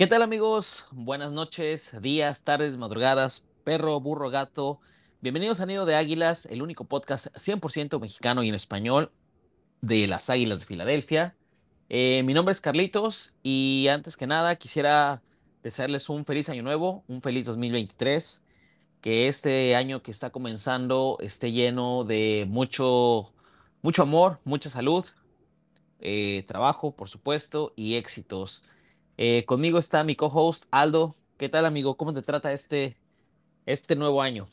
¿Qué tal amigos? Buenas noches, días, tardes, madrugadas, perro, burro, gato. Bienvenidos a Nido de Águilas, el único podcast 100% mexicano y en español de las Águilas de Filadelfia. Eh, mi nombre es Carlitos y antes que nada quisiera desearles un feliz año nuevo, un feliz 2023, que este año que está comenzando esté lleno de mucho, mucho amor, mucha salud, eh, trabajo, por supuesto, y éxitos. Eh, conmigo está mi co-host Aldo. ¿Qué tal, amigo? ¿Cómo te trata este, este nuevo año?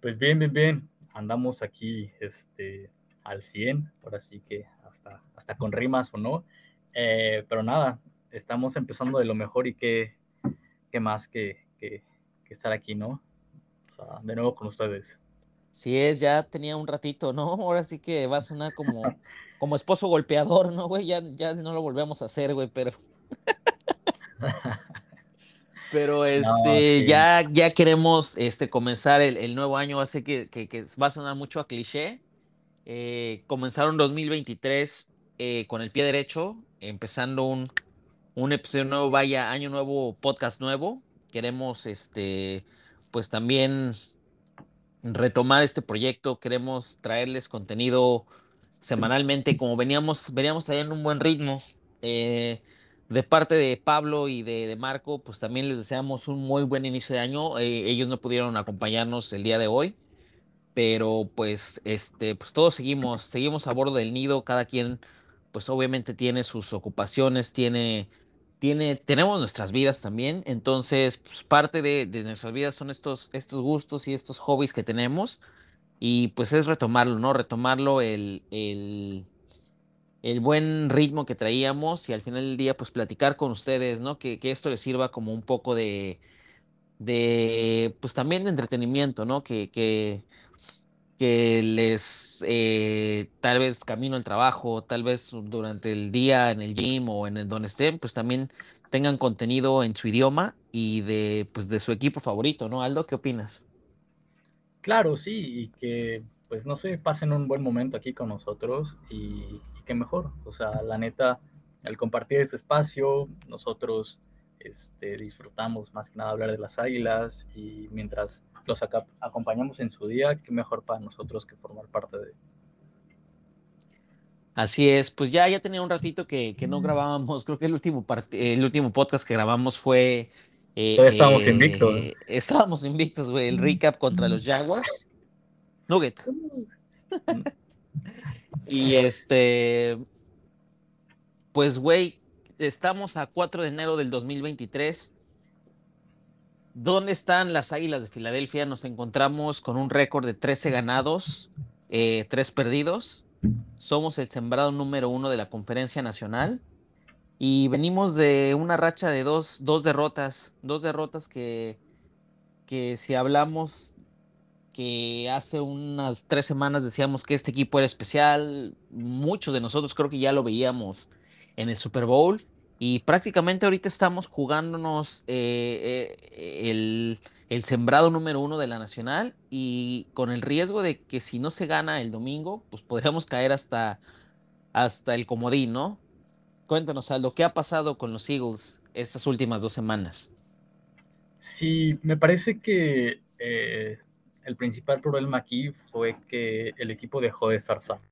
Pues bien, bien, bien. Andamos aquí este, al 100, por así que hasta, hasta con rimas o no. Eh, pero nada, estamos empezando de lo mejor y qué, qué más que, que, que, estar aquí, ¿no? O sea, de nuevo con ustedes. Sí es, ya tenía un ratito, ¿no? Ahora sí que va a sonar como como esposo golpeador, ¿no, güey? Ya, ya no lo volvemos a hacer, güey, pero. pero este, ya, ya queremos este, comenzar el, nuevo año. Hace que, que, va a sonar mucho a cliché. Eh, comenzaron 2023 eh, con el pie derecho, empezando un, un episodio nuevo, vaya, año nuevo, podcast nuevo. Queremos, este, pues también retomar este proyecto. Queremos traerles contenido semanalmente, como veníamos, veníamos en un buen ritmo. Eh, de parte de Pablo y de, Marco, pues también les deseamos un muy buen inicio de año. Eh, ellos no pudieron acompañarnos el día de hoy, pero pues, este, pues todos seguimos, seguimos a bordo del nido, cada quien, pues obviamente tiene sus ocupaciones, tiene, tiene, tenemos nuestras vidas también, entonces, pues parte de, de nuestras vidas son estos, estos gustos y estos hobbies que tenemos. Y pues es retomarlo, ¿no? Retomarlo el, el, el, buen ritmo que traíamos y al final del día pues platicar con ustedes, ¿no? Que, que esto les sirva como un poco de, de pues también de entretenimiento, ¿no? Que, que, que les eh, tal vez camino al trabajo, tal vez durante el día en el gym o en el donde estén, pues también tengan contenido en su idioma y de pues de su equipo favorito, ¿no? Aldo, ¿qué opinas? Claro, sí, y que, pues no sé, pasen un buen momento aquí con nosotros y, qué mejor. O sea, la neta, al compartir este espacio, nosotros este, disfrutamos más que nada hablar de las águilas y mientras los acompañamos en su día, qué mejor para nosotros que formar parte de. Así es, pues ya, ya tenía un ratito que, que no grabábamos, creo que el último, el último podcast que grabamos fue eh, estábamos eh, invictos. Estábamos invictos, güey. El recap contra los Jaguars. Nugget. y este. Pues, güey, estamos a 4 de enero del 2023. ¿Dónde están las Águilas de Filadelfia? Nos encontramos con un récord de 13 ganados, eh, 3 perdidos. Somos el sembrado número uno de la conferencia nacional. Y venimos de una racha de dos, dos derrotas, dos derrotas que, que si hablamos que hace unas tres semanas decíamos que este equipo era especial, muchos de nosotros creo que ya lo veíamos en el Super Bowl y prácticamente ahorita estamos jugándonos eh, eh, el, el, sembrado número uno de la Nacional y con el riesgo de que si no se gana el domingo, pues podríamos caer hasta, hasta el comodín, ¿no? Cuéntanos, Aldo, ¿qué ha pasado con los Eagles estas últimas dos semanas? Sí, me parece que eh, el principal problema aquí fue que el equipo dejó de estar sano.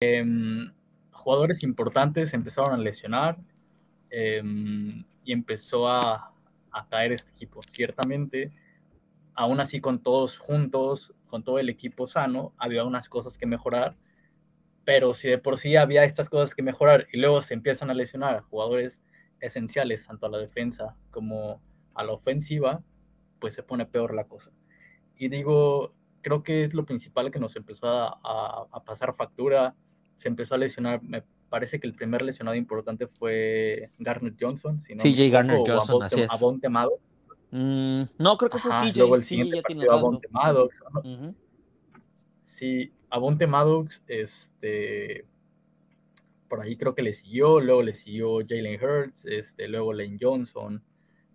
Em, jugadores importantes empezaron a lesionar em, y empezó a caer este equipo. Ciertamente, aún así con todos juntos, con todo el equipo sano, había unas cosas que mejorar pero si de por sí había estas cosas que mejorar y luego se empiezan a lesionar a jugadores esenciales, tanto a la defensa como a la ofensiva, pues se pone peor la cosa. Y digo, creo que es lo principal que nos empezó a, pasar factura, se empezó a lesionar, me parece que el primer lesionado importante fue Garner Johnson. Si no CJ Garner Johnson, así es. Abonte Maddox. Mm, no, creo que fue CJ. Luego el CJ Abonte Maddox. Sí, Avonte Maddox, este, por ahí creo que le siguió, luego le siguió Jalen Hurts, este, luego Lane Johnson,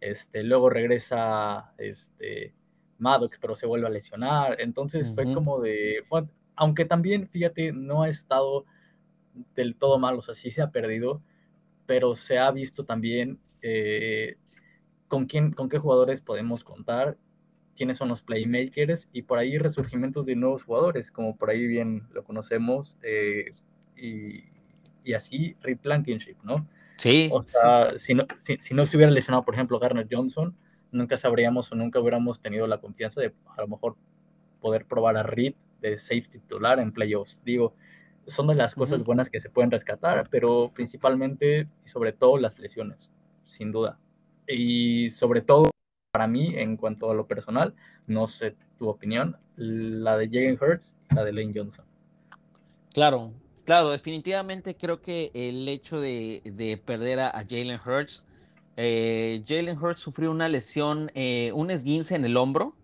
este, luego regresa este, Maddox, pero se vuelve a lesionar. Entonces fue como de, aunque también, fíjate, no ha estado del todo mal, o sea, sí se ha perdido, pero se ha visto también eh, con, quién, con qué jugadores podemos contar, quiénes son los playmakers y por ahí resurgimientos de nuevos jugadores, como por ahí bien lo conocemos, eh, y, y, así Rip Blankenship, ¿no? Sí. O sea, Si, no, si, no se hubiera lesionado, por ejemplo, Garner Johnson, nunca sabríamos o nunca hubiéramos tenido la confianza de a lo mejor poder probar a Reed de safety titular en playoffs. Digo, son de las cosas buenas que se pueden rescatar, pero principalmente y sobre todo las lesiones, sin duda. Y sobre todo, para mí, en cuanto a lo personal, no sé tu opinión, la de Jalen Hurts y la de Lane Johnson. Claro, claro, definitivamente creo que el hecho de, perder a, Jalen Hurts, eh, Jalen Hurts sufrió una lesión, eh, un esguince en el hombro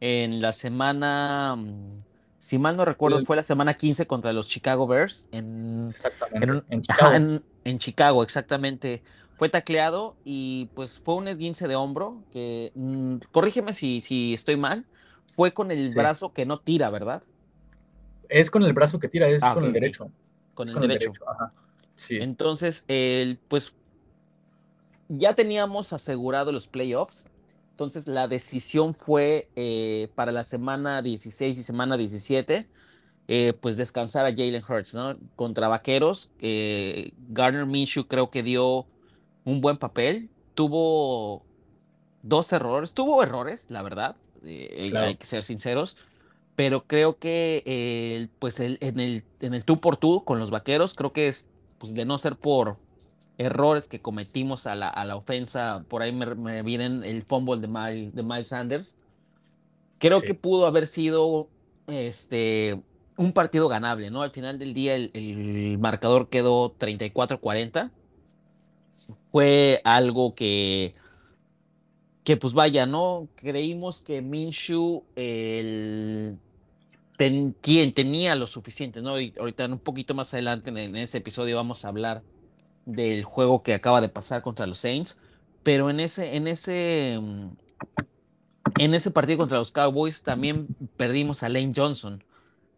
en la semana mm, si mal no recuerdo, fue la semana 15 contra los Chicago Bears. En, exactamente. En, Chicago. exactamente. Fue tacleado y pues fue un esguince de hombro que, mm, corrígeme si, si estoy mal, fue con el brazo que no tira, ¿verdad? Es con el brazo que tira, es ah, con, el derecho. con el derecho. Sí. Entonces, el, pues ya teníamos asegurado los playoffs entonces la decisión fue eh, para la semana 16 y semana 17, eh, pues descansar a Jalen Hurts, ¿no? Contra Vaqueros, eh, Garner Minshew creo que dio un buen papel, tuvo dos errores, tuvo errores, la verdad, hay que ser sinceros, pero creo que pues en, el, en el tú por tú con los Vaqueros, creo que es, pues de no ser por errores que cometimos a la, a la ofensa, por ahí me, vienen el fumble de Miles, de Miles Sanders. Creo que pudo haber sido este, un partido ganable, ¿no? Al final del día el, marcador quedó 34-40. Fue algo que, que pues vaya, ¿no? Creímos que Minshew, el, quien tenía lo suficiente, ¿no? Y ahorita un poquito más adelante en ese episodio vamos a hablar del juego que acaba de pasar contra los Saints, pero en ese, en ese, en ese partido contra los Cowboys también perdimos a Lane Johnson,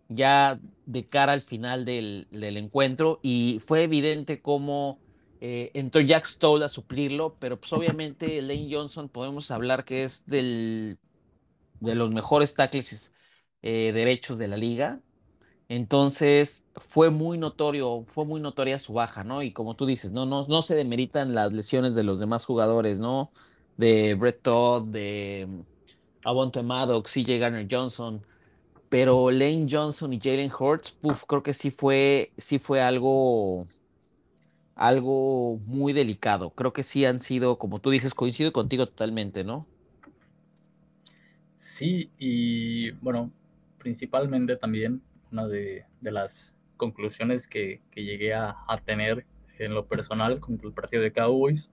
ya de cara al final del, encuentro, y fue evidente cómo eh, entró Jack Stoll a suplirlo, pero pues obviamente Lane Johnson podemos hablar que es del, de los mejores tackles eh, derechos de la liga, entonces fue muy notorio, fue muy notoria su baja, ¿no? Y como tú dices, no, no, no se demeritan las lesiones de los demás jugadores, ¿no? De Brett Todd, de Avonte Maddox, CJ Garner Johnson, pero Lane Johnson y Jalen Hurts, puff, creo que sí fue, sí fue algo, algo muy delicado. Creo que sí han sido, como tú dices, coincido contigo totalmente, ¿no? Sí, y bueno, principalmente también una de, las conclusiones que, llegué a, tener en lo personal con el partido de Cowboys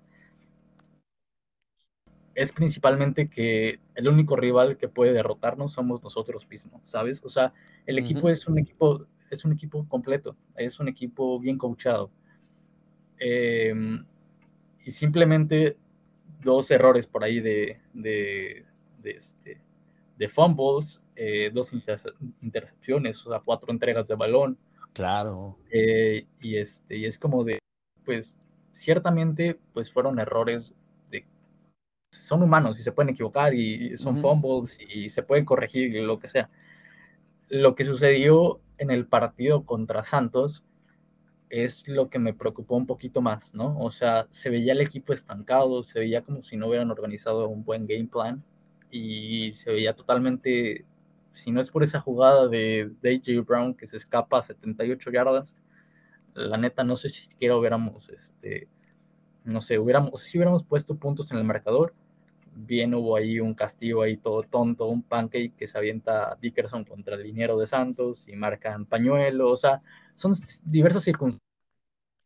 es principalmente que el único rival que puede derrotarnos somos nosotros mismos, ¿sabes? O sea, el equipo es un equipo es un equipo completo, es un equipo bien coachado. Em, y simplemente dos errores por ahí de, de, de, este, de fumbles eh, dos intercepciones, o sea, cuatro entregas de balón. Claro. Eh, y, este, y es como de, pues, ciertamente, pues fueron errores de... Son humanos y se pueden equivocar y son fumbles y se pueden corregir y lo que sea. Lo que sucedió en el partido contra Santos es lo que me preocupó un poquito más, ¿no? O sea, se veía el equipo estancado, se veía como si no hubieran organizado un buen game plan y se veía totalmente si no es por esa jugada de DJ Brown que se escapa a 78 yardas, la neta no sé si siquiera hubiéramos, este, no sé, hubiéramos, si hubiéramos puesto puntos en el marcador, bien hubo ahí un castigo ahí todo tonto, un pancake que se avienta Dickerson contra el liniero de Santos y marcan pañuelo, o sea, son diversas circunstancias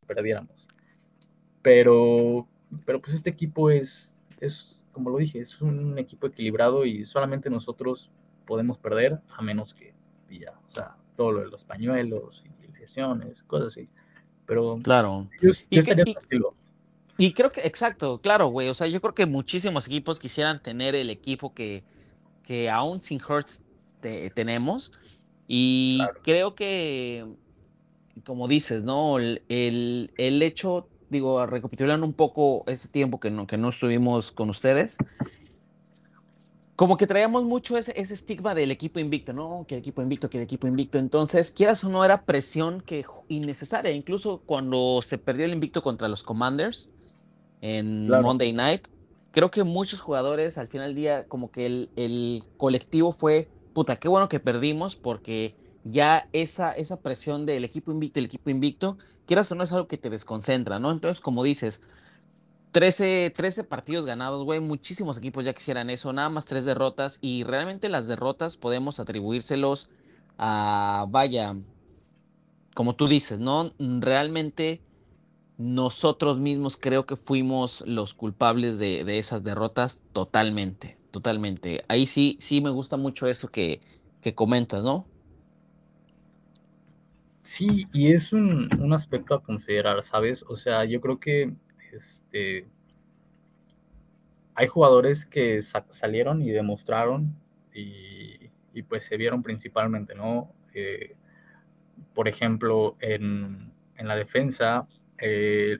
que perdiéramos. Pero, pero pues este equipo es, es, como lo dije, es un equipo equilibrado y solamente nosotros podemos perder a menos que ya, o sea, todo lo de los pañuelos y lesiones, cosas así. Pero claro. y, creo que, exacto, claro, güey. O sea, yo creo que muchísimos equipos quisieran tener el equipo que, que aún sin Hertz tenemos. Y creo que, como dices, ¿no? El, el, hecho digo, recapitulando un poco ese tiempo que no, que no estuvimos con ustedes, como que traíamos mucho ese, ese estigma del equipo invicto, ¿no? Que el equipo invicto, que el equipo invicto. Entonces, quieras o no, era presión que innecesaria. Incluso cuando se perdió el invicto contra los Commanders en Monday Night, creo que muchos jugadores al final del día, como que el, el, colectivo fue, puta, qué bueno que perdimos porque ya esa, esa presión del equipo invicto, el equipo invicto, quieras o no, es algo que te desconcentra, ¿no? Entonces, como dices, 13, 13 partidos ganados, güey. Muchísimos equipos ya quisieran eso, nada más tres derrotas. Y realmente las derrotas podemos atribuírselos a, vaya, como tú dices, ¿no? Realmente nosotros mismos creo que fuimos los culpables de, de esas derrotas totalmente, totalmente. Ahí sí, sí me gusta mucho eso que, que comentas, ¿no? Sí, y es un, un aspecto a considerar, ¿sabes? O sea, yo creo que este, hay jugadores que salieron y demostraron y, pues se vieron principalmente, ¿no? Eh, por ejemplo, en, la defensa, eh,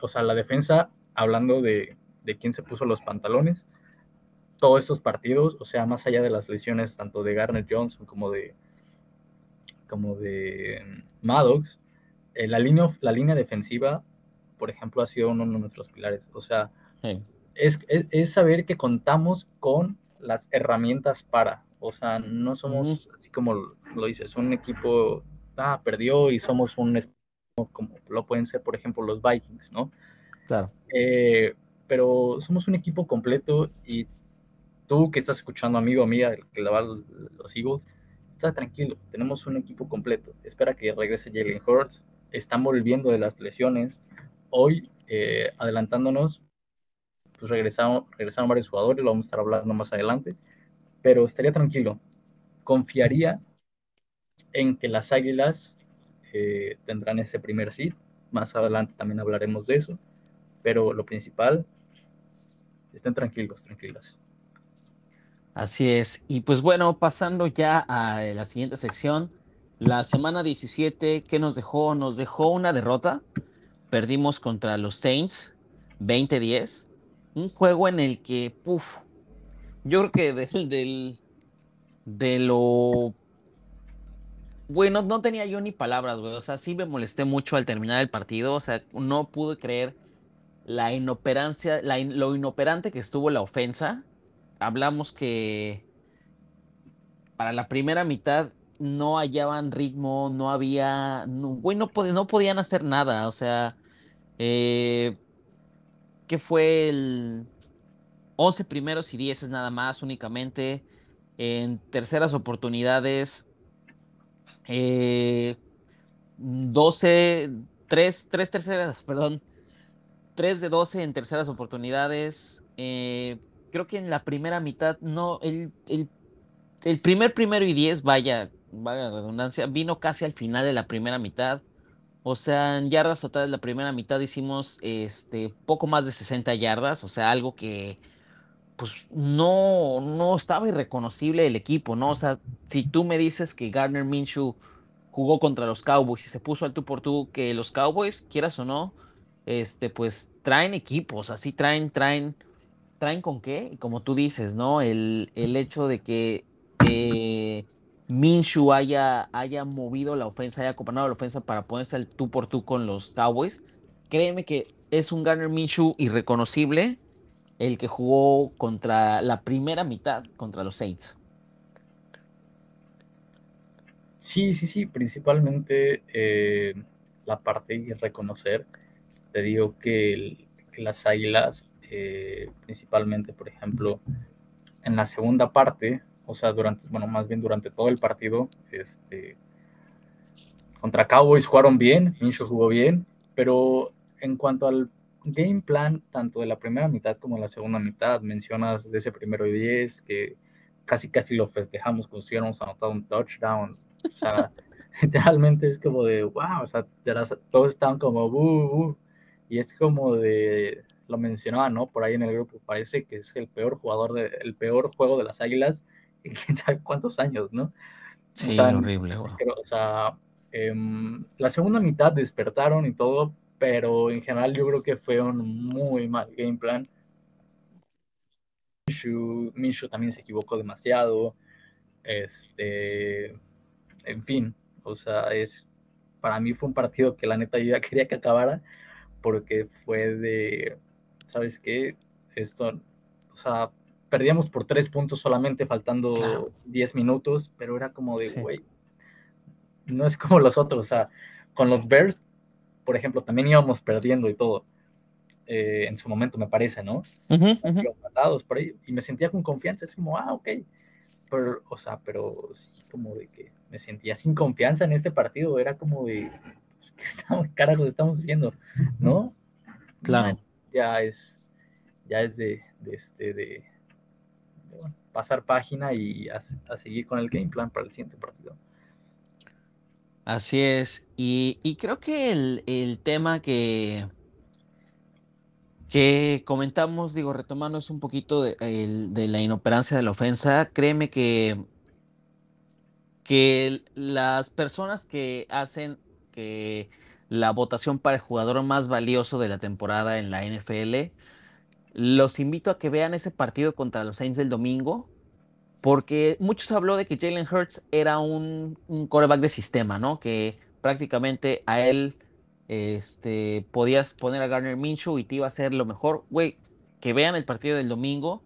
o sea, la defensa, hablando de, quién se puso los pantalones, todos estos partidos, o sea, más allá de las lesiones tanto de Garner Johnson como de, como de Maddox, eh, la, línea, la línea defensiva por ejemplo, ha sido uno de nuestros pilares. O sea, es, es, saber que contamos con las herramientas para. O sea, no somos, así como lo dices, un equipo, ah, perdió y somos un, como lo pueden ser, por ejemplo, los Vikings, ¿no? Claro. Eh, pero somos un equipo completo y tú que estás escuchando, amigo, amiga, que le va los Eagles, está tranquilo, tenemos un equipo completo. Espera que regrese Jalen Hurts, están volviendo de las lesiones, hoy, eh, adelantándonos, pues regresaron, regresaron varios jugadores, lo vamos a estar hablando más adelante, pero estaría tranquilo. Confiaría en que las Águilas eh, tendrán ese primer seed. Más adelante también hablaremos de eso, pero lo principal, estén tranquilos, tranquilas. Así es. Y pues bueno, pasando ya a la siguiente sección, la semana 17, ¿qué nos dejó? Nos dejó una derrota perdimos contra los Saints 20-10. Un juego en el que, puff, yo creo que del, del, de lo... Bueno, no tenía yo ni palabras, güey. O sea, sí me molesté mucho al terminar el partido. O sea, no pude creer la inoperancia, la lo inoperante que estuvo la ofensa. Hablamos que para la primera mitad no hallaban ritmo, no había, no, no, podían hacer nada, o sea, eh, ¿qué fue el 11 primeros y 10 nada más únicamente? En terceras oportunidades, 12, 3, 3 terceras, perdón, 3 de 12 en terceras oportunidades. Eh, creo que en la primera mitad, no, el, el, el primer primero y 10, vaya, vaya redundancia, vino casi al final de la primera mitad. O sea, en yardas totales la primera mitad hicimos este poco más de 60 yardas, o sea, algo que pues no, no estaba irreconocible el equipo, ¿no? O sea, si tú me dices que Gardner Minshew jugó contra los Cowboys y se puso al tú por tú, que los Cowboys, quieras o no, este, pues traen equipos, así traen, traen, traen con qué, y como tú dices, ¿no? El, el hecho de que eh, Minshew haya, haya movido la ofensa, haya acompañado la ofensa para ponerse al tú por tú con los Cowboys. Créeme que es un Garner Minshew irreconocible el que jugó contra la primera mitad contra los Saints. Sí, sí, sí, principalmente eh, la parte de reconocer. Te digo que, las águilas, eh, principalmente, por ejemplo, en la segunda parte, o sea, durante, bueno, más bien durante todo el partido, este, contra Cowboys jugaron bien, Minshew jugó bien, pero en cuanto al game plan, tanto de la primera mitad como de la segunda mitad, mencionas de ese primero y diez, que casi casi lo festejamos como si hubiéramos anotado un touchdown, o sea, literalmente es como de, wow, o sea, todos estaban como, buh, y es como de, lo mencionaba, ¿no? Por ahí en el grupo, parece que es el peor jugador, de, el peor juego de las Águilas quién sabe cuántos años, ¿no? Sí, horrible. o sea, em, la segunda mitad despertaron y todo, pero en general yo creo que fue un muy mal game plan. Minshew, también se equivocó demasiado. Este, en fin, o sea, es para mí fue un partido que la neta yo ya quería que acabara porque fue de, ¿sabes qué? Esto, o sea, perdíamos por tres puntos solamente faltando diez minutos, pero era como de, güey, no es como los otros, o sea, con los Bears, por ejemplo, también íbamos perdiendo y todo. Eh, en su momento, me parece, ¿no? Uh por ahí, y me sentía con confianza, es como, ah, ok. Pero, o sea, pero sí, como de que me sentía sin confianza en este partido, era como de, ¿qué estamos, carajos estamos haciendo? ¿No? Claro. Ya es, ya es de, este, de, pasar página y a, seguir con el game plan para el siguiente partido. Así es. Y, creo que el, el, tema que, que comentamos, digo, retomando es un poquito de, de, la inoperancia de la ofensa, créeme que, que las personas que hacen que la votación para el jugador más valioso de la temporada en la NFL, los invito a que vean ese partido contra los Saints del domingo, porque muchos habló de que Jalen Hurts era un, un coreback de sistema, ¿no? Que prácticamente a él este, podías poner a Garner Minshew y te iba a hacer lo mejor. Güey, que vean el partido del domingo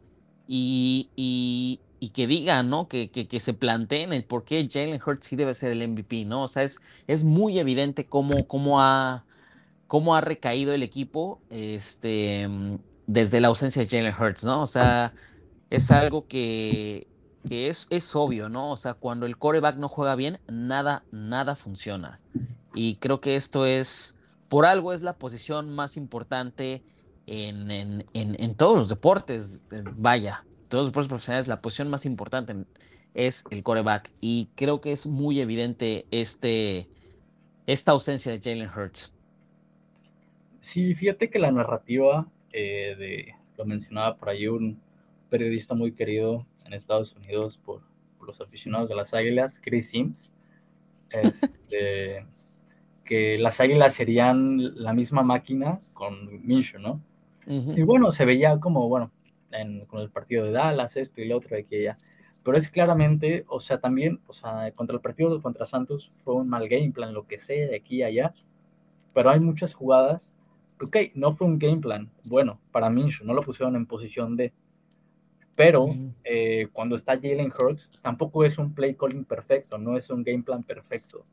y, y, que digan, ¿no? Que, que, se planteen el por qué Jalen Hurts sí debe ser el MVP, ¿no? O sea, es, es muy evidente cómo, cómo, ha, cómo ha recaído el equipo este, desde la ausencia de Jalen Hurts, ¿no? O sea, es algo que, que es, es obvio, ¿no? O sea, cuando el coreback no juega bien, nada, nada funciona. Y creo que esto es, por algo es la posición más importante en, en, en, todos los deportes. Eh, vaya, todos los deportes profesionales, la posición más importante es el coreback. Y creo que es muy evidente este, esta ausencia de Jalen Hurts. Sí, fíjate que la narrativa eh, de, lo mencionaba por ahí un periodista muy querido en Estados Unidos por, por los aficionados de las Águilas, Chris Sims. Este, que las águilas serían la misma máquina con Minshew, ¿no? Y bueno, se veía como, bueno, con el partido de Dallas, esto y lo otro, de que ya. Pero es claramente, o sea, también, o sea, contra el partido contra Santos fue un mal game plan, lo que sea, de aquí a allá. Pero hay muchas jugadas. Ok, no fue un game plan bueno para Minshew, no lo pusieron en posición de. Pero eh, cuando está Jalen Hurts, tampoco es un play calling perfecto, no es un game plan perfecto.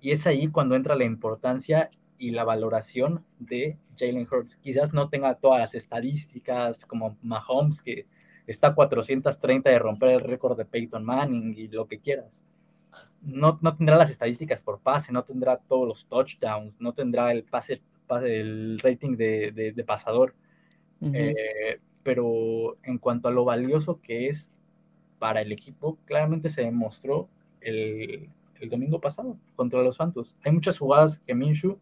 Y es ahí cuando entra la importancia y la valoración de Jalen Hurts. Quizás no tenga todas las estadísticas como Mahomes, que está a 430 de romper el récord de Peyton Manning y lo que quieras. No, no tendrá las estadísticas por pase, no tendrá todos los touchdowns, no tendrá el pase, el rating de, de, pasador. Eh, pero en cuanto a lo valioso que es para el equipo, claramente se demostró el, el domingo pasado contra los Santos. Hay muchas jugadas que Minshew,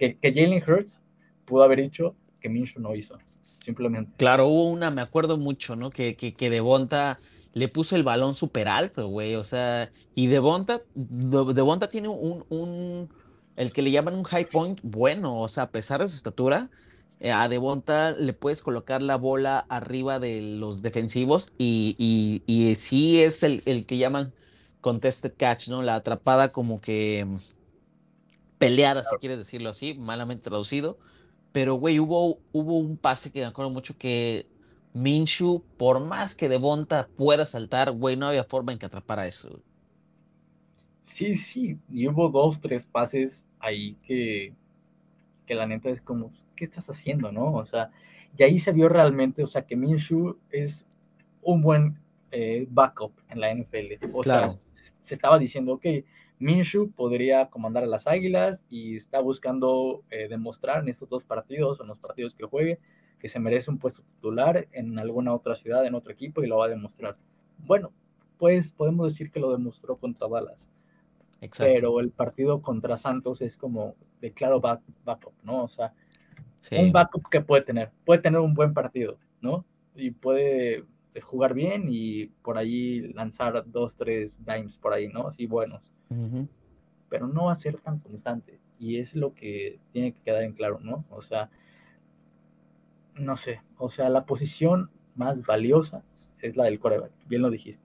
que, que Jalen Hurts pudo haber hecho que Minshew no hizo, simplemente. Claro, hubo una, me acuerdo mucho, ¿no? Que, que, que Devonta le puso el balón súper alto, güey, o sea, y Devonta, Devonta tiene un, un, el que le llaman un high point bueno, o sea, a pesar de su estatura, eh, a Devonta le puedes colocar la bola arriba de los defensivos y, y, y sí es el, el que llaman contested catch, ¿no? La atrapada como que peleada, si quieres decirlo así, malamente traducido. Pero, güey, hubo, hubo un pase que me acuerdo mucho que Minshu, por más que Devonta pueda saltar, güey, no había forma en que atrapara eso. Sí, sí, y hubo dos, tres pases ahí que, que la neta es como, ¿qué estás haciendo, no? O sea, y ahí se vio realmente, o sea, que Minshu es un buen eh, backup en la NFL. O claro. sea, se estaba diciendo, ok, Minshew podría comandar a las Águilas y está buscando eh, demostrar en estos dos partidos o en los partidos que juegue que se merece un puesto titular en alguna otra ciudad, en otro equipo y lo va a demostrar. Bueno, pues podemos decir que lo demostró contra Dallas. Pero el partido contra Santos es como de claro backup, ¿no? O sea, un backup que puede tener, puede tener un buen partido, ¿no? Y puede jugar bien y por ahí lanzar dos, tres dimes por ahí, ¿no? Así buenos. Pero no va a ser tan constante. y es lo que tiene que quedar en claro, ¿no? O sea, no sé, o sea, la posición más valiosa es la del coreback, bien lo dijiste.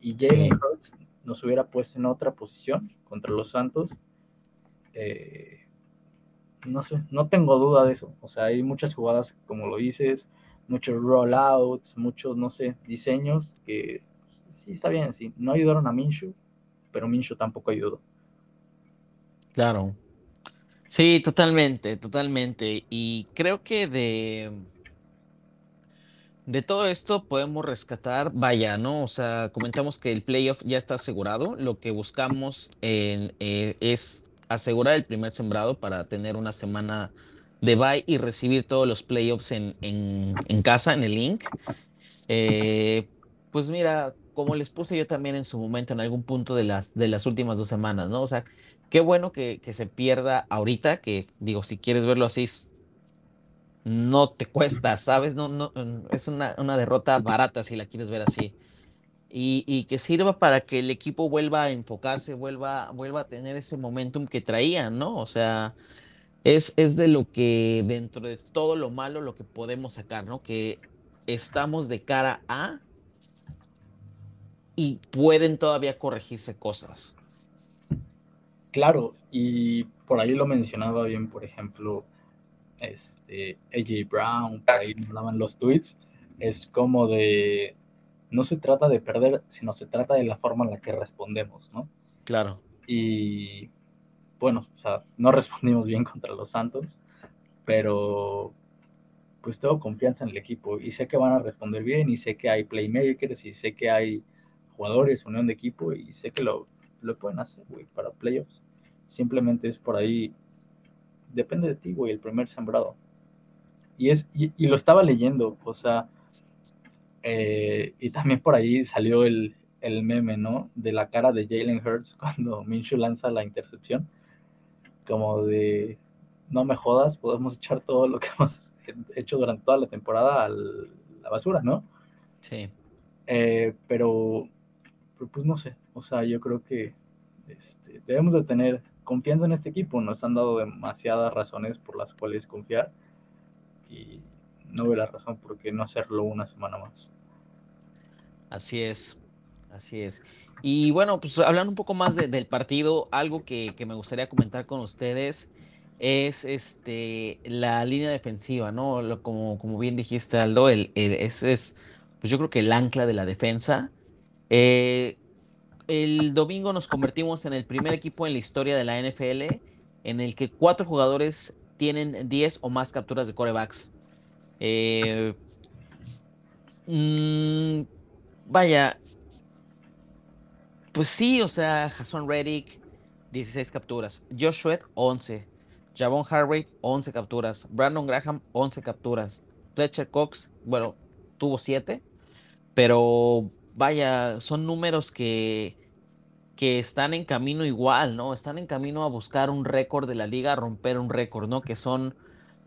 Y Jalen Hurts nos hubiera puesto en otra posición contra los Santos. Eh, no sé, no tengo duda de eso. O sea, hay muchas jugadas, como lo dices, muchos rollouts, muchos, no sé, diseños que sí está bien, sí. No ayudaron a Minshew, pero Minshew tampoco ayudó. Claro. Sí, totalmente, totalmente. Y creo que de, de todo esto podemos rescatar, vaya, ¿no? O sea, comentamos que el playoff ya está asegurado. Lo que buscamos eh, es asegurar el primer sembrado para tener una semana de bye y recibir todos los playoffs en, en, casa, en el link. Eh, pues mira, como les puse yo también en su momento, en algún punto de las, de las últimas dos semanas, ¿no? O sea, qué bueno que, que se pierda ahorita, que digo, si quieres verlo así, no te cuesta, ¿sabes? No, no, es una, una derrota barata si la quieres ver así y, que sirva para que el equipo vuelva a enfocarse, vuelva, vuelva a tener ese momentum que traía, ¿no? O sea, es, es de lo que dentro de todo lo malo lo que podemos sacar, ¿no? Que estamos de cara a y pueden todavía corregirse cosas. Claro, y por ahí lo mencionaba bien, por ejemplo, este AJ Brown, por ahí hablaban los tweets, es como de no se trata de perder, sino se trata de la forma en la que respondemos, ¿no? Claro. Y bueno, o sea, no respondimos bien contra los Santos, pero pues tengo confianza en el equipo y sé que van a responder bien y sé que hay playmakers y sé que hay jugadores, unión de equipo y sé que lo, lo pueden hacer, güey, para playoffs. Simplemente es por ahí, depende de ti, güey, el primer sembrado. Y, es, y lo estaba leyendo, o sea, eh, y también por ahí salió el, el, meme, ¿no? De la cara de Jalen Hurts cuando Minshew lanza la intercepción. Como de, no me jodas, podemos echar todo lo que hemos hecho durante toda la temporada a la basura, ¿no? Sí. Eh, pero, pues no sé, o sea, yo creo que este, debemos de tener confianza en este equipo. Nos han dado demasiadas razones por las cuales confiar y no veo la razón por qué no hacerlo una semana más. Así es, así es. Y bueno, pues hablando un poco más del partido, algo que, me gustaría comentar con ustedes es este la línea defensiva, ¿no? como, como bien dijiste, Aldo, ese es, pues yo creo que el ancla de la defensa. Eh, el domingo nos convertimos en el primer equipo en la historia de la NFL en el que cuatro jugadores tienen 10 o más capturas de corebacks. Eh, mmm, vaya, pues sí, o sea, Jason Reddick, 16 capturas. Josh Sweat, 11. Javon Harvey, 11 capturas. Brandon Graham, 11 capturas. Fletcher Cox, bueno, tuvo 7. Pero vaya, son números que, que están en camino igual, ¿no? Están en camino a buscar un récord de la liga, a romper un récord, ¿no? Que son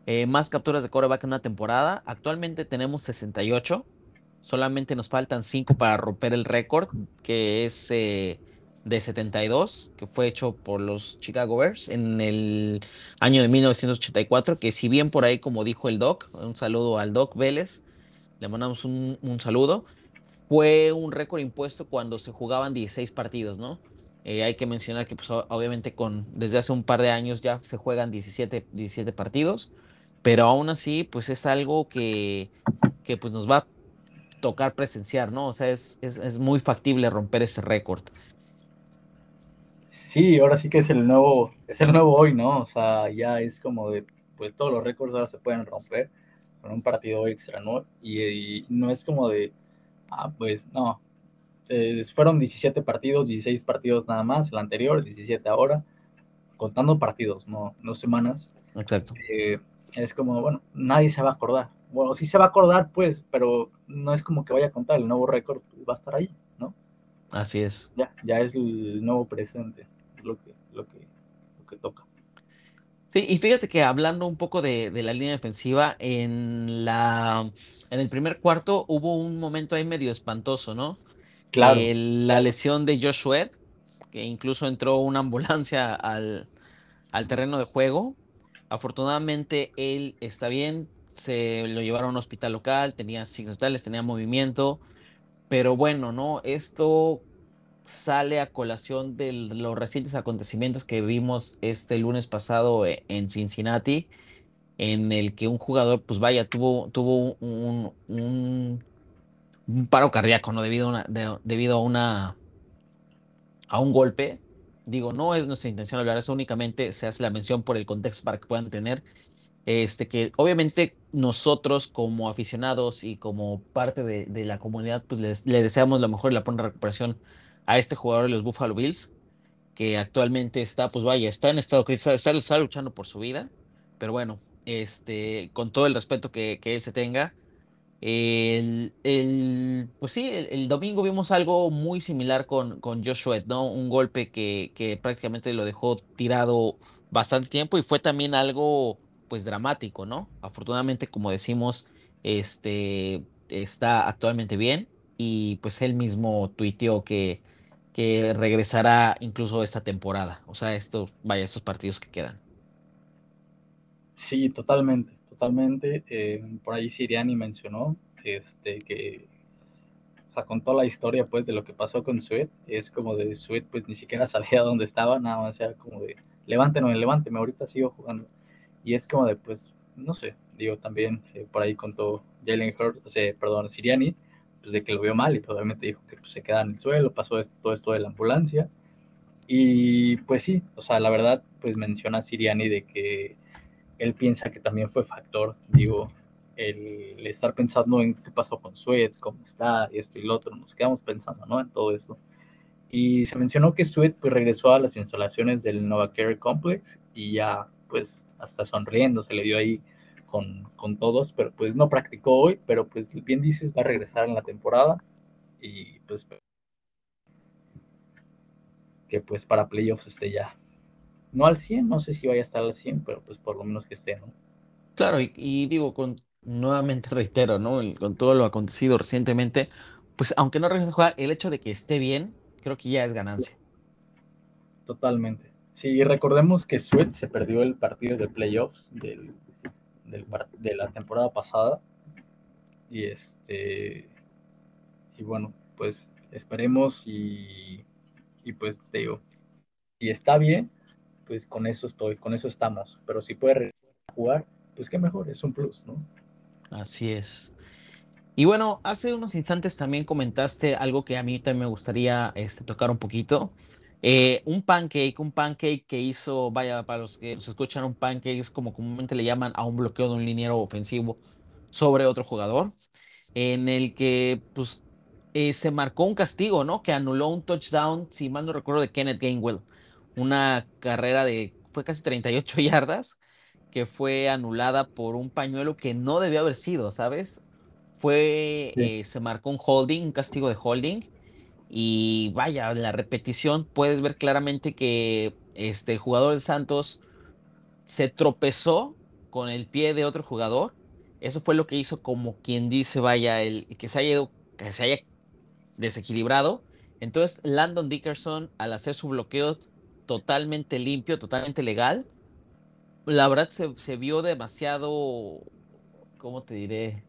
eh, más capturas de coreback en una temporada. Actualmente tenemos 68. Solamente nos faltan 5 para romper el récord, que es eh, de 72, que fue hecho por los Chicago Bears en el año de 1984, que si bien por ahí, como dijo el Doc, un saludo al Doc Vélez, le mandamos un, saludo, fue un récord impuesto cuando se jugaban 16 partidos, ¿no? Eh, hay que mencionar que pues, obviamente con, desde hace un par de años ya se juegan 17, 17 partidos, pero aún así pues es algo que, que pues nos va tocar presenciar, ¿no? O sea, es, es, muy factible romper ese récord. Sí, ahora sí que es el nuevo, es el nuevo hoy, ¿no? O sea, ya es como de, pues todos los récords ahora se pueden romper con un partido extra, ¿no? Y, no es como de, ah, pues no, eh, fueron 17 partidos, 16 partidos nada más, el anterior, 17 ahora, contando partidos, no, no semanas. Exacto. Eh, es como, bueno, nadie se va a acordar, bueno, sí se va a acordar, pues, pero no es como que vaya a contar, el nuevo récord va a estar ahí, ¿no? Así es. Ya, ya es el nuevo presente, lo que, lo que, lo que toca. Sí, y fíjate que hablando un poco de, la línea defensiva, en la en el primer cuarto hubo un momento ahí medio espantoso, ¿no? Claro. la lesión de Josh que incluso entró una ambulancia al, al terreno de juego. Afortunadamente él está bien, se lo llevaron a un hospital local, tenía signos vitales, tenía movimiento, pero bueno, ¿no? Esto sale a colación de los recientes acontecimientos que vimos este lunes pasado e, en Cincinnati, en el que un jugador, pues vaya, tuvo, tuvo un, paro cardíaco, ¿no? Debido a debido a una a un golpe. Digo, no es nuestra intención hablar eso, únicamente se hace la mención por el contexto para que puedan tener este, que obviamente nosotros como aficionados y como parte de, la comunidad, pues le deseamos lo mejor y la pronta recuperación a este jugador de los Buffalo Bills, que actualmente está, pues vaya, está en estado crítico, está, luchando por su vida, pero bueno, este, con todo el respeto que, que él se tenga, el, el, pues sí, el, domingo vimos algo muy similar con, con Joshua, ¿no? Un golpe que, que prácticamente lo dejó tirado bastante tiempo y fue también algo pues dramático, ¿no? Afortunadamente, como decimos, este está actualmente bien y pues él mismo tuiteó que, que regresará incluso esta temporada. O sea, esto, vaya, estos partidos que quedan. Sí, totalmente totalmente. Eh, por ahí Siriani mencionó este, que, o sea, con toda la historia pues de lo que pasó con Sweet, es como de Sweet pues ni siquiera sabía dónde estaba, nada más era como de levánteme, levánteme, ahorita sigo jugando. Y es como de pues, no sé, digo también eh, por ahí contó Jalen Hurts, o sea, perdón, Siriani, pues de que lo vio mal y probablemente dijo que pues, se queda en el suelo, pasó esto, todo esto de la ambulancia. Y pues sí, o sea, la verdad, pues menciona Siriani de que él piensa que también fue factor, digo, el, estar pensando en qué pasó con Sweat, cómo está, y esto y lo otro, nos quedamos pensando, ¿no? En todo esto. Y se mencionó que Sweat pues regresó a las instalaciones del Nova Care Complex y ya pues hasta sonriendo se le vio ahí con, con, todos, pero pues no practicó hoy, pero pues bien dices, va a regresar en la temporada y pues que pues para playoffs esté ya no al 100, no sé si vaya a estar al 100, pero pues por lo menos que esté, ¿no? Claro, y, digo, con, nuevamente reitero, ¿no? con todo lo acontecido recientemente, pues aunque no regrese a jugar, el hecho de que esté bien, creo que ya es ganancia. Totalmente. Sí, recordemos que Sweat se perdió el partido de playoffs del, de la temporada pasada. Y este. Y bueno, pues esperemos y, y pues te digo, si está bien, pues con eso estoy, con eso estamos. Pero si puede jugar, pues qué mejor, es un plus, ¿no? Así es. Y bueno, hace unos instantes también comentaste algo que a mí también me gustaría este, tocar un poquito. Eh, un pancake, un pancake que hizo, vaya, para los que se escuchan, un pancake es como comúnmente le llaman a un bloqueo de un liniero ofensivo sobre otro jugador, en el que pues eh, se marcó un castigo, ¿no? Que anuló un touchdown, si mal no recuerdo, de Kenneth Gainwell una carrera de, fue casi 38 yardas, que fue anulada por un pañuelo que no debió haber sido, ¿sabes? Fue, eh, se marcó un holding, un castigo de holding, y vaya, la repetición puedes ver claramente que este jugador de Santos se tropezó con el pie de otro jugador. Eso fue lo que hizo como quien dice, vaya, el que se haya, que se haya desequilibrado. Entonces, Landon Dickerson, al hacer su bloqueo, totalmente limpio, totalmente legal. La verdad se, vio demasiado, ¿cómo te diré?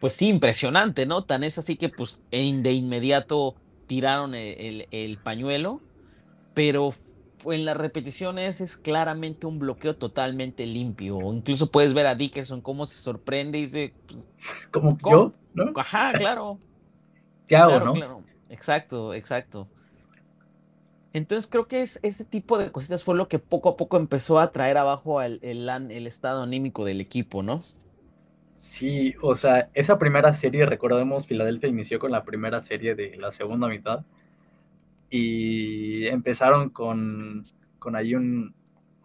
Pues sí, impresionante, ¿no? Tan es así que pues de inmediato tiraron el, pañuelo, pero en las repeticiones es claramente un bloqueo totalmente limpio. Incluso puedes ver a Dickerson cómo se sorprende y dice... Pues, como yo, ¿no? Ajá, claro. ¿Qué hago, no? Claro. Exacto, exacto. Entonces creo que es, ese tipo de cositas fue lo que poco a poco empezó a traer abajo el, el, estado anímico del equipo, ¿no? Sí, o sea, esa primera serie, recordemos, Filadelfia inició con la primera serie de la segunda mitad y empezaron con, con ahí un,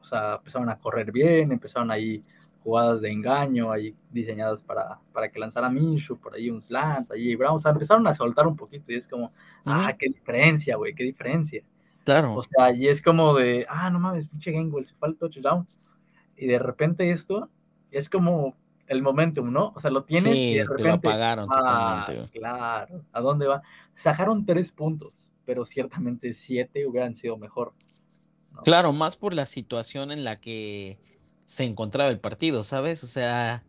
o sea, empezaron a correr bien, empezaron ahí jugadas de engaño, ahí diseñadas para, para que lanzara Minshu, por ahí un slant, ahí Brown, o sea, empezaron a soltar un poquito y es como, ah, qué diferencia, güey, qué diferencia. Claro. O sea, y es como de, ah, no mames, pinche Gainwell, se fue al touchdown. Y de repente esto es como el momentum, ¿no? O sea, lo tienes y de repente. Te lo apagaron ah, totalmente. Claro, ¿a dónde va? Sacaron tres puntos, pero ciertamente siete hubieran sido mejor. Claro, más por la situación en la que se encontraba el partido, ¿sabes? O sea,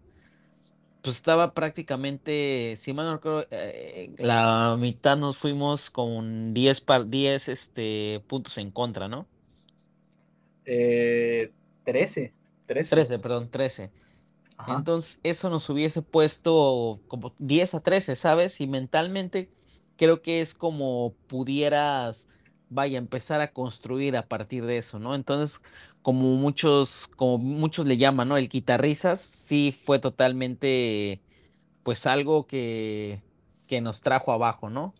pues estaba prácticamente, si mal no recuerdo, eh, la mitad nos fuimos con 10, 10 este, puntos en contra, ¿no? Eh, 13, 13. 13, perdón, 13. Entonces, eso nos hubiese puesto como 10 a 13, ¿sabes? Y mentalmente creo que es como pudieras, vaya, empezar a construir a partir de eso, ¿no? Entonces, como muchos, como muchos le llaman, ¿no? El quitarrisas sí fue totalmente, pues algo que, que nos trajo abajo, ¿no?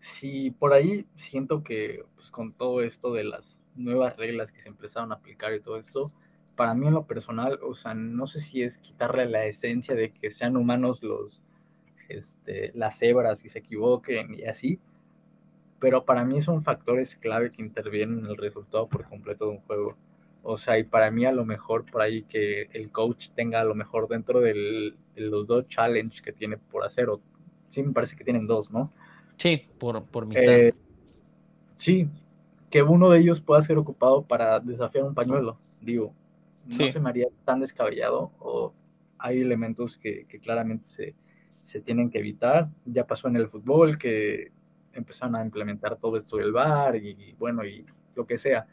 Sí, por ahí siento que pues, con todo esto de las nuevas reglas que se empezaron a aplicar y todo esto, para mí en lo personal, o sea, no sé si es quitarle la esencia de que sean humanos los, este, las cebras y se equivoquen y así, pero para mí son factores clave que intervienen en el resultado por completo de un juego. O sea, y para mí a lo mejor por ahí que el coach tenga a lo mejor dentro de los dos challenges que tiene por hacer, o sí me parece que tienen dos, ¿no? Sí, por, por mitad. Eh, sí, que uno de ellos pueda ser ocupado para desafiar un pañuelo, digo, no se me haría tan descabellado o hay elementos que, claramente se, se, tienen que evitar. Ya pasó en el fútbol que empezaron a implementar todo esto del bar y, bueno, y lo que sea.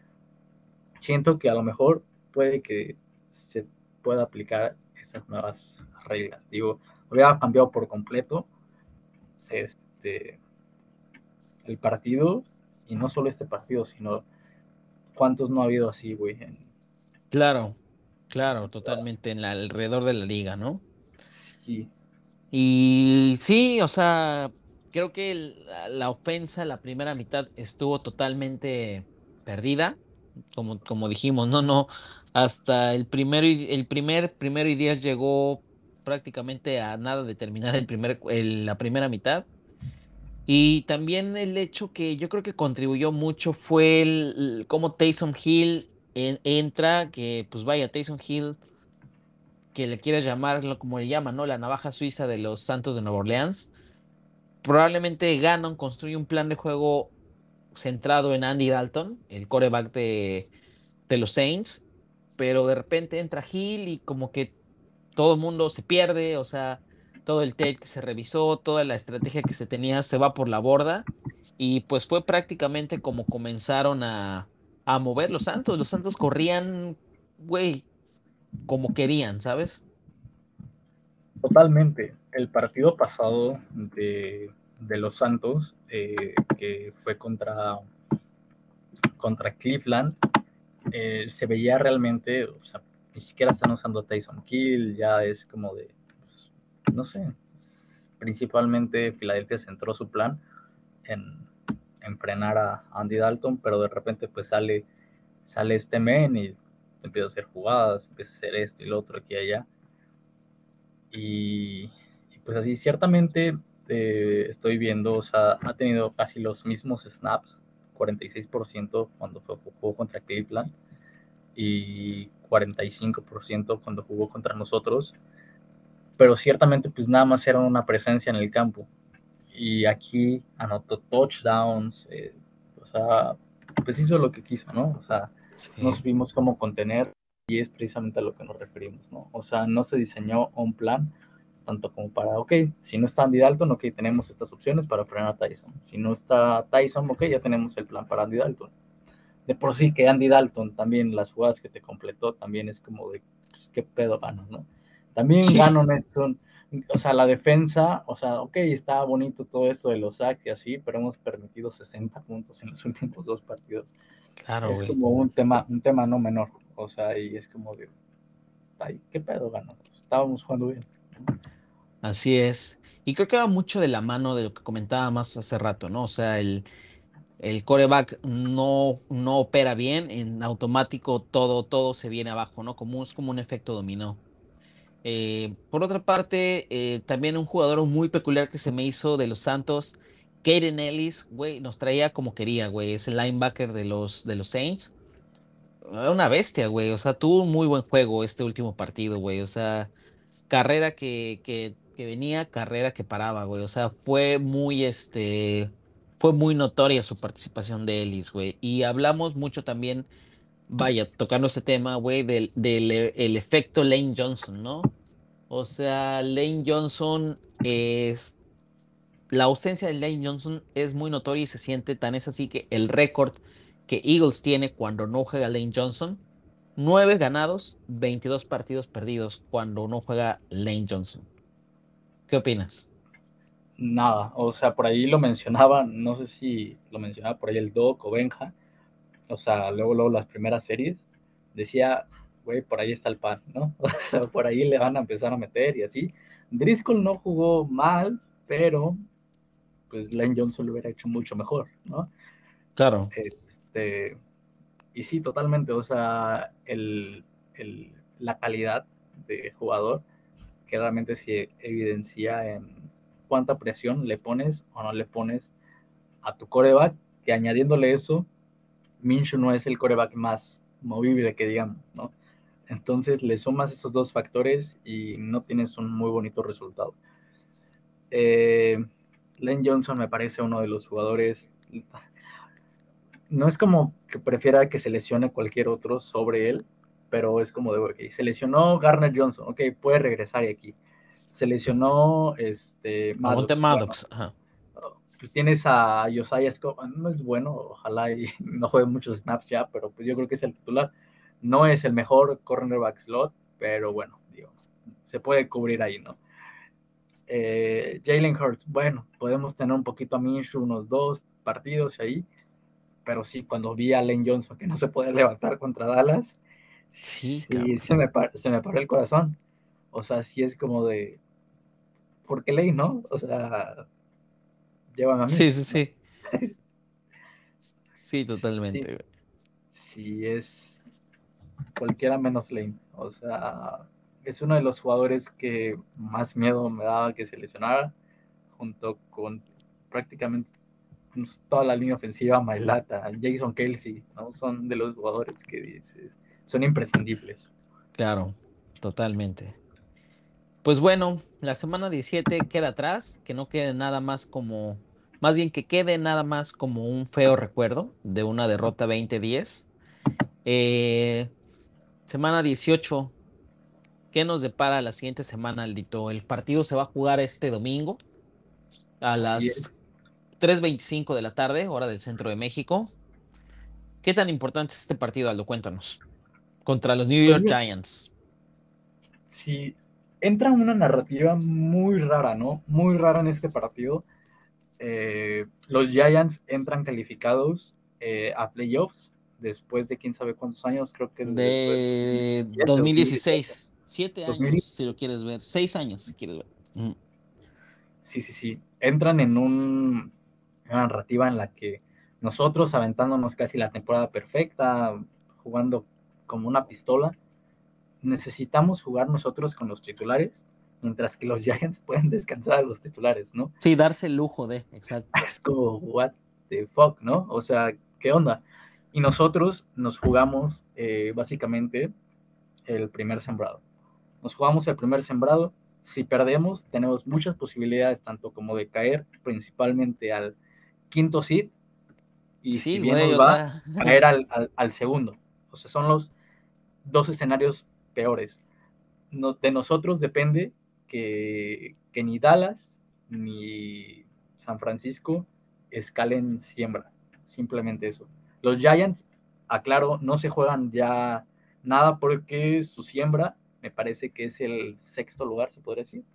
Siento que a lo mejor puede que se pueda aplicar esas nuevas reglas. Digo, hubiera cambiado por completo este, el partido y no solo este partido, sino cuántos no ha habido así, güey. Claro, Claro, totalmente en la, alrededor de la liga, ¿no? Sí. Y sí, o sea, creo que la, ofensa, la primera mitad estuvo totalmente perdida, como, como dijimos, no, no, hasta el primero y el primer primero y diez llegó prácticamente a nada de terminar el primer, la primera mitad. Y también el hecho que yo creo que contribuyó mucho fue el, cómo Taysom Hill entra, que pues vaya, Tyson Hill, que le quiera llamarlo como le llaman, ¿no? La navaja suiza de los Santos de Nueva Orleans. Probablemente Gannon construye un plan de juego centrado en Andy Dalton, el coreback de, de los Saints, pero de repente entra Hill y como que todo el mundo se pierde, o sea, todo el tape que se revisó, toda la estrategia que se tenía se va por la borda y pues fue prácticamente como comenzaron a, a mover los Santos. Los Santos corrían, güey, como querían, ¿sabes? Totalmente. El partido pasado de, los Santos, eh, que fue contra, contra Cleveland, eh, se veía realmente, o sea, ni siquiera están usando Tyson Kill, ya es como de, pues, no sé, principalmente Filadelfia centró su plan en, frenar a Andy Dalton, pero de repente pues sale, sale este men y empieza a hacer jugadas, empieza a hacer esto y lo otro aquí y allá. Y, pues así, ciertamente eh, estoy viendo, o sea, ha tenido casi los mismos snaps, 46% cuando jugó contra Cleveland y 45% cuando jugó contra nosotros, pero ciertamente pues nada más era una presencia en el campo y aquí anotó touchdowns, eh, o sea, pues hizo lo que quiso, ¿no? O sea, nos vimos cómo contener y es precisamente a lo que nos referimos, ¿no? O sea, no se diseñó un plan tanto como para, ok, si no está Andy Dalton, ok, tenemos estas opciones para frenar a Tyson. Si no está Tyson, ok, ya tenemos el plan para Andy Dalton. De por sí que Andy Dalton también, las jugadas que te completó, también es como de, pues, qué pedo gano, ¿no? También sí. Ganon es un, o sea, la defensa, o sea, ok, está bonito todo esto de los sacks y así, pero hemos permitido 60 puntos en los últimos dos partidos. Claro, es como un tema, un tema no menor, o sea, y es como de, ay, qué pedo ganó, estábamos jugando bien. Así es. Y creo que va mucho de la mano de lo que comentaba más hace rato, ¿no? O sea, el, el coreback no, no opera bien, en automático todo, todo se viene abajo, ¿no? Como, es como un efecto dominó. Eh, por otra parte, eh, también un jugador muy peculiar que se me hizo de los Santos, Kaden Ellis, güey, nos traía como quería, güey. Es el linebacker de los, de los Saints. Una bestia, güey. O sea, tuvo un muy buen juego este último partido, güey. O sea, carrera que, que, que venía, carrera que paraba, güey. O sea, fue muy, este, fue muy notoria su participación de Ellis, güey. Y hablamos mucho también, vaya, tocando ese tema, güey, del, del el efecto Lane Johnson, ¿no? O sea, Lane Johnson es... La ausencia de Lane Johnson es muy notoria y se siente tan es así que el récord que Eagles tiene cuando no juega Lane Johnson, 9 ganados, 22 partidos perdidos cuando no juega Lane Johnson. ¿Qué opinas? Nada, o sea, por ahí lo mencionaba, no sé si lo mencionaba por ahí el Doc o Benja, o sea, luego, luego las primeras series, decía, güey, por ahí está el pan, ¿no? O sea, por ahí le van a empezar a meter y así. Driscoll no jugó mal, pero pues Lane Johnson lo hubiera hecho mucho mejor, ¿no? Claro. Este, y sí, totalmente, o sea, el, el, la calidad de jugador que realmente se evidencia en cuánta presión le pones o no le pones a tu coreback, que añadiéndole eso, Minshew no es el coreback más movible que digamos, ¿no? Entonces le sumas esos dos factores y no tienes un muy bonito resultado. Eh, Len Johnson me parece uno de los jugadores. No es como que prefiera que se lesione cualquier otro sobre él, pero es como de, ok, se lesionó Garner Johnson, ok, puede regresar aquí. Se lesionó este, Maddox. Pues tienes a Josiah Scott, no es bueno, ojalá y no juegue muchos snaps ya, pero pues yo creo que es el titular. No es el mejor cornerback slot, pero bueno, digo, se puede cubrir ahí, ¿no? Eh, Jalen Hurts, bueno, podemos tener un poquito a Minshew, unos dos partidos ahí, pero sí, cuando vi a Lane Johnson que no se puede levantar contra Dallas, sí, se, me se me paró el corazón. O sea, sí es como de, ¿por qué Lane, no? O sea, llevan a mí. Sí, sí, sí. sí, totalmente. sí, es cualquiera menos Lane. O sea, es uno de los jugadores que más miedo me daba que se lesionara, junto con prácticamente toda la línea ofensiva, Mailata, Jason Kelsey, ¿no? Son de los jugadores que son imprescindibles. Claro, totalmente. Pues bueno, la semana 17 queda atrás, que no quede nada más como, más bien que quede nada más como un feo recuerdo de una derrota 20-10. Eh, semana 18, ¿Qué nos depara la siguiente semana, Aldito? El partido se va a jugar este domingo a las 3.25 de la tarde, hora del centro de México. ¿Qué tan importante es este partido, Aldo? Cuéntanos. Contra los New York Giants. Sí, entra una narrativa muy rara, ¿no? Muy rara en este partido. Eh, los Giants entran calificados eh, a playoffs después de quién sabe cuántos años, creo que de 2016. Siete años, si lo quieres ver. Seis años, si quieres ver. Sí, sí, sí. Entran en un, una narrativa en la que nosotros aventándonos casi la temporada perfecta, jugando como una pistola, necesitamos jugar nosotros con los titulares, mientras que los Giants pueden descansar a los titulares, ¿no? Sí, darse el lujo de, exacto. Es como, what the fuck, ¿no? O sea, ¿qué onda? Y nosotros nos jugamos eh, básicamente el primer sembrado nos jugamos el primer sembrado. Si perdemos, tenemos muchas posibilidades, tanto como de caer principalmente al quinto seed y si bien nos va, a caer al, segundo. O sea, son los dos escenarios peores. No, de nosotros depende que, que ni Dallas ni San Francisco escalen siembra. Simplemente eso. Los Giants, aclaro, no se juegan ya nada porque su siembra me parece que es el sexto lugar, se podría decir.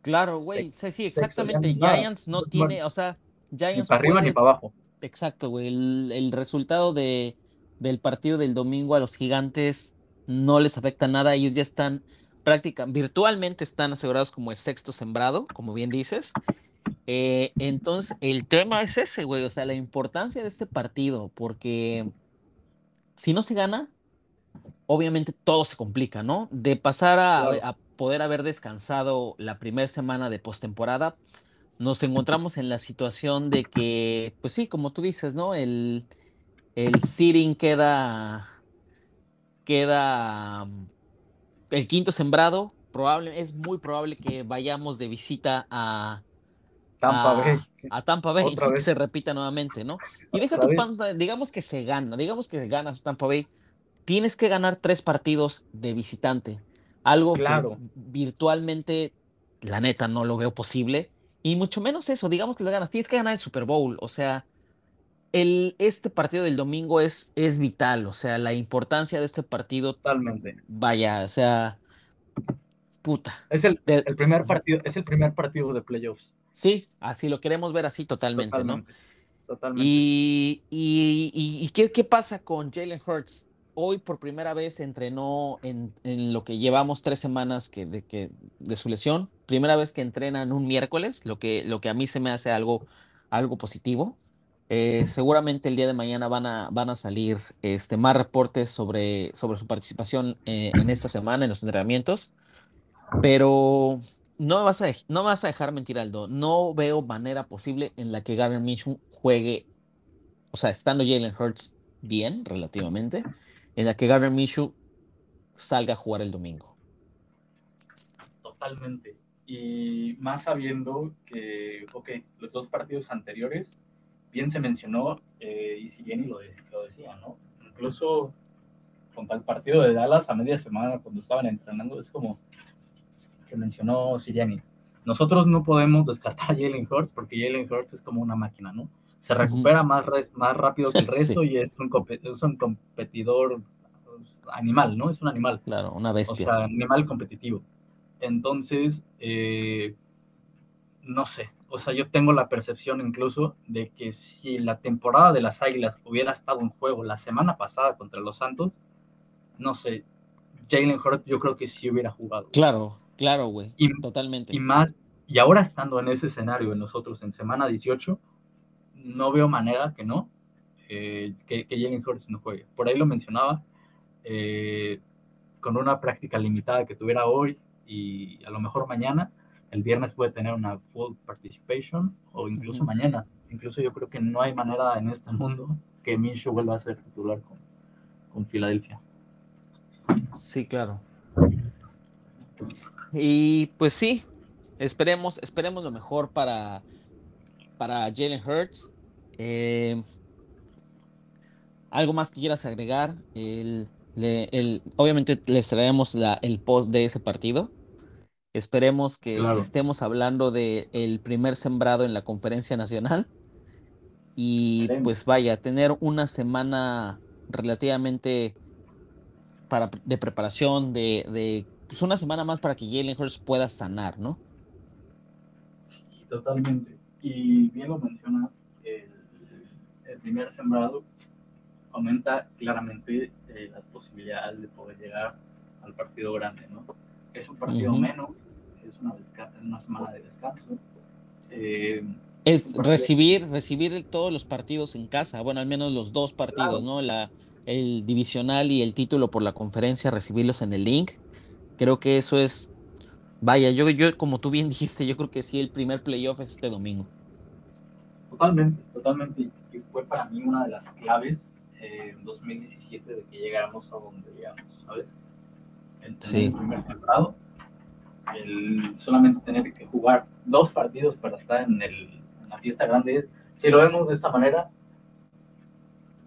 Claro, güey, sí, sí, exactamente. Giants no tiene, o sea, Giants. Ni para arriba ni para abajo. Exacto, güey. El, resultado de, del partido del domingo a los gigantes no les afecta nada. Ellos ya están prácticamente, virtualmente están asegurados como el sexto sembrado, como bien dices. Eh, entonces, el tema es ese, güey. O sea, la importancia de este partido, porque si no se gana, obviamente todo se complica, ¿no? De pasar a, poder haber descansado la primera semana de postemporada, nos encontramos en la situación de que, pues sí, como tú dices, ¿no? El, el seeding queda, queda el quinto sembrado. Probable, es muy probable que vayamos de visita a, Tampa Bay. A Tampa Bay, que se repita nuevamente, ¿no? Y deja tu pantalla, digamos que se gana, digamos que ganas Tampa Bay, tienes que ganar tres partidos de visitante. Algo que virtualmente, la neta, no lo veo posible. Y mucho menos eso, digamos que lo ganas. Tienes que ganar el Super Bowl. O sea, el, este partido del domingo es, es vital. O sea, la importancia de este partido. Totalmente. Vaya, o sea. Puta. Es el, el primer partido, es el primer partido de playoffs. Sí, así lo queremos ver así totalmente, ¿no? Totalmente. Y, y, y, ¿qué, ¿qué, pasa con Jalen Hurts? hoy por primera vez entrenó en, lo que llevamos tres semanas que, de, que, de su lesión. Primera vez que entrenan un miércoles, lo que, lo que a mí se me hace algo, algo positivo. Eh, seguramente el día de mañana van a, van a salir este, más reportes sobre, sobre su participación eh, en esta semana en los entrenamientos. Pero no vas a, no vas a dejar mentir, Aldo. No veo manera posible en la que Gavin Mitchell juegue, o sea, estando Jalen Hurts bien, relativamente, en la que Gardner Minshew salga a jugar el domingo. Totalmente. Y más sabiendo que, ok, los dos partidos anteriores, bien se mencionó, eh, y si bien lo, lo decía, ¿no? Incluso contra el partido de Dallas a media semana, cuando estaban entrenando, es como que mencionó Siriani. Nosotros no podemos descartar a Jalen Hurts porque Jalen Hurts es como una máquina, ¿no? se recupera más, más rápido que el resto y es un, es un competidor animal, ¿no? Es un animal. Claro, una bestia. O sea, animal competitivo. Entonces, eh, no sé, o sea, yo tengo la percepción incluso de que si la temporada de las Águilas hubiera estado en juego la semana pasada contra los Santos, no sé, Jalen Hurts yo creo que sí hubiera jugado. Claro, claro, güey, totalmente. Y más, y ahora estando en ese escenario nosotros en semana 18, no veo manera que no, eh, que, que Jalen Hurts no juegue. Por ahí lo mencionaba, eh, con una práctica limitada que tuviera hoy y a lo mejor mañana, el viernes puede tener una full participation o incluso mañana. Incluso yo creo que no hay manera en este mundo que Minshew vuelva a ser titular con, con Filadelfia. Sí, claro. Y pues sí, esperemos, esperemos lo mejor para, para Jalen Hurts. Eh, ¿Algo más que quieras agregar? El, obviamente les traemos el post de ese partido. Esperemos que estemos hablando del el primer sembrado en la conferencia nacional. Y pues vaya, tener una semana relativamente para, de preparación, de, de pues una semana más para que Jalen Hurts pueda sanar, ¿no? Sí, totalmente. Y bien lo mencionas, el, primer sembrado aumenta claramente eh, las posibilidades de poder llegar al partido grande, ¿no? Es un partido menos, es una, una, semana de descanso. Eh, es recibir, recibir todos los partidos en casa, bueno, al menos los dos partidos, ¿no? La, el divisional y el título por la conferencia, recibirlos en el link. Creo que eso es Vaya, yo, yo, como tú bien dijiste, yo creo que sí, el primer playoff es este domingo. Totalmente, totalmente. Y fue para mí una de las claves eh, en 2017 de que llegáramos a donde llegamos, ¿sabes? El el primer temporada, el solamente tener que jugar dos partidos para estar en, el, en la fiesta grande. Si lo vemos de esta manera,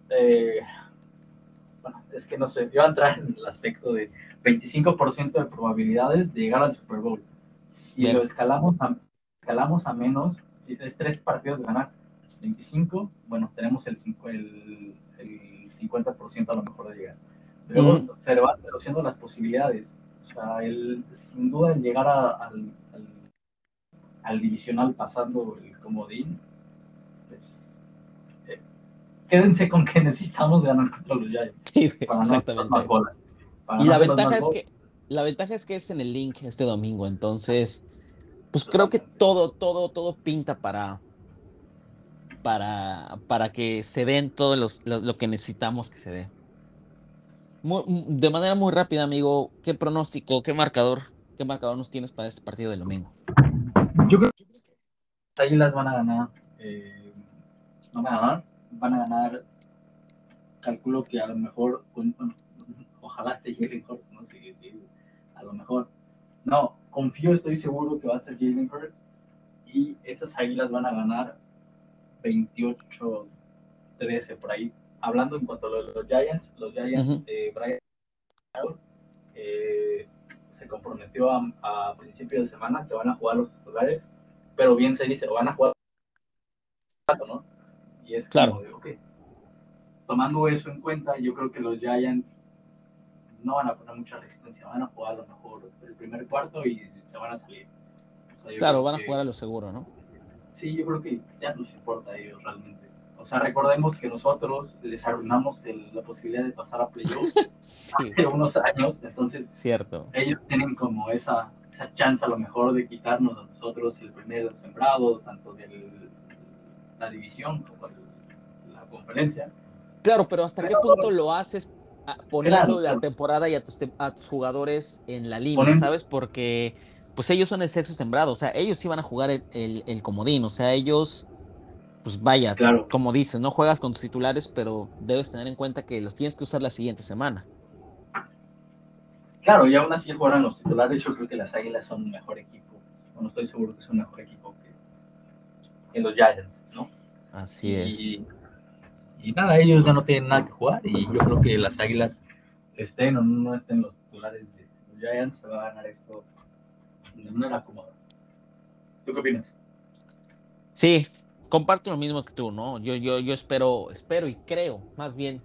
eh, bueno, es que no sé, yo voy a entrar en el aspecto de 25% de probabilidades de llegar al Super Bowl. Si lo escalamos a, escalamos a menos, si es tres partidos de ganar 25, bueno, tenemos el, el, el 50% a lo mejor de llegar. Luego se le van reduciendo las posibilidades. O sea, el, sin duda el llegar al, al, divisional pasando el comodín, pues eh, quédense con que necesitamos ganar contra los Giants sí, para exactamente. no más bolas y la ventaja es que la ventaja es que es en el link este domingo, entonces pues creo que todo todo todo pinta para para para que se den todo lo que necesitamos que se dé. De manera muy rápida, amigo, ¿qué pronóstico, qué marcador, qué marcador nos tienes para este partido del domingo? Yo creo que las Águilas van a ganar, eh, van a ganar, van a ganar, calculo que a lo mejor, ojalá esté Jalen Hurts, ¿no? A lo mejor. No, confío, estoy seguro que va a ser Jalen Hurts. Y estas águilas van a ganar 28-13 por ahí. Hablando en cuanto a los, Giants, los Giants, de Brian eh, se comprometió a, a principios de semana que van a jugar los titulares, pero bien se dice, van a jugar, ¿no? Y es claro. tomando eso en cuenta, yo creo que los Giants no van a poner mucha resistencia, van a jugar a lo mejor el primer cuarto y se van a salir. claro, van a jugar a lo seguro, ¿no? Sí, yo creo que ya nos importa a ellos realmente. O sea, recordemos que nosotros les arruinamos la posibilidad de pasar a playoffs hace unos años, entonces Cierto. ellos tienen como esa, esa chance a lo mejor de quitarnos a nosotros el primer sembrado, tanto de la división como la conferencia. Claro, pero ¿hasta qué punto lo haces poniendo la temporada y a tus, jugadores en la línea, ¿sabes? Porque pues ellos son el sexo sembrado, o sea, ellos iban a jugar el, el, comodín, o sea, ellos, pues vaya, como dices, no juegas con tus titulares, pero debes tener en cuenta que los tienes que usar la siguiente semana. Claro, y aún así jugarán los titulares, yo creo que las Águilas son un mejor equipo, no estoy seguro que son un mejor equipo que, los Giants, ¿no? Así es y nada, ellos ya no tienen nada que jugar y yo creo que las Águilas estén o no estén los titulares de los Giants, se va a ganar esto de manera cómoda. ¿Tú qué opinas? Sí, comparto lo mismo que tú, ¿no? Yo, yo, yo espero, espero y creo, más bien,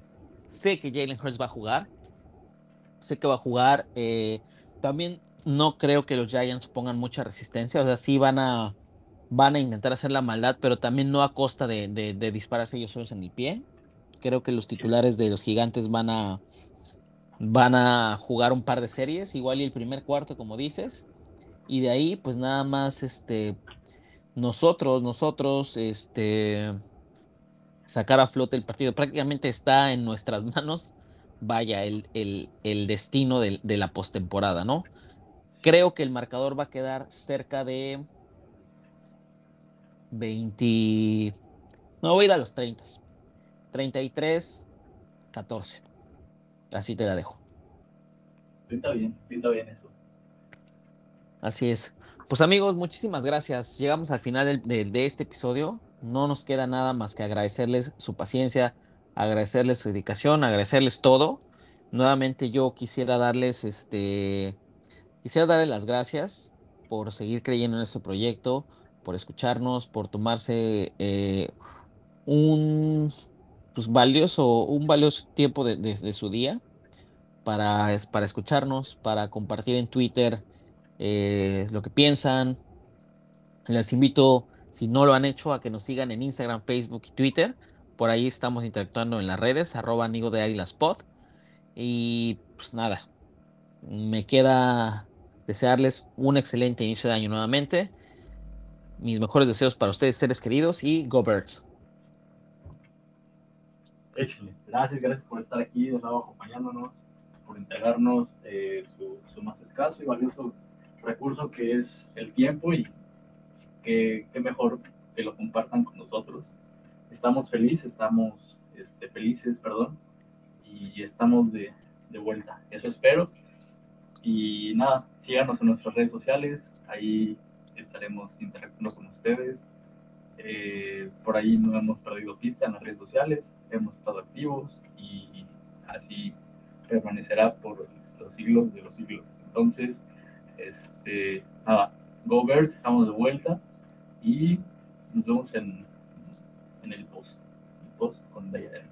sé que Jalen Hurts va a jugar, sé que va a jugar, eh, también no creo que los Giants pongan mucha resistencia, o sea, sí van a van a intentar hacer la maldad, pero también no a costa de, de, dispararse ellos solos en el pie. Creo que los titulares de los gigantes van a, van a jugar un par de series, igual y el primer cuarto, como dices. Y de ahí, pues nada más, este, nosotros, nosotros, este, sacar a flote el partido. Prácticamente está en nuestras manos, vaya, el, el, el destino de, de la postemporada, ¿no? Creo que el marcador va a quedar cerca de 20. No, voy a ir a los 30. 33, 14. Así te la dejo. Pinta bien, pinta bien eso. Así es. Pues amigos, muchísimas gracias. Llegamos al final de, de, este episodio. No nos queda nada más que agradecerles su paciencia, agradecerles su dedicación, agradecerles todo. Nuevamente yo quisiera darles este, quisiera darles las gracias por seguir creyendo en este proyecto, por escucharnos, por tomarse eh, un pues, valioso, un valioso tiempo de, su día para, para, escucharnos, para compartir en Twitter eh, lo que piensan. Les invito, si no lo han hecho, a que nos sigan en Instagram, Facebook y Twitter. Por ahí estamos interactuando en las redes, arroba amigo de Pod. Y pues nada, me queda desearles un excelente inicio de año nuevamente mis mejores deseos para ustedes, seres queridos, y Go Birds. Gracias, gracias por estar aquí nuevo acompañándonos, por entregarnos eh, su, más escaso y valioso recurso que es el tiempo y que, mejor que lo compartan con nosotros. Estamos felices, estamos este, felices, perdón, y estamos de, vuelta. Eso espero. Y nada, síganos en nuestras redes sociales, ahí estaremos interactuando con ustedes. Eh, por ahí no hemos perdido pista en las redes sociales, hemos estado activos y así permanecerá por los siglos de los siglos. Entonces, este, nada, Go Birds, estamos de vuelta y nos vemos en, en el post, el post con Dayan.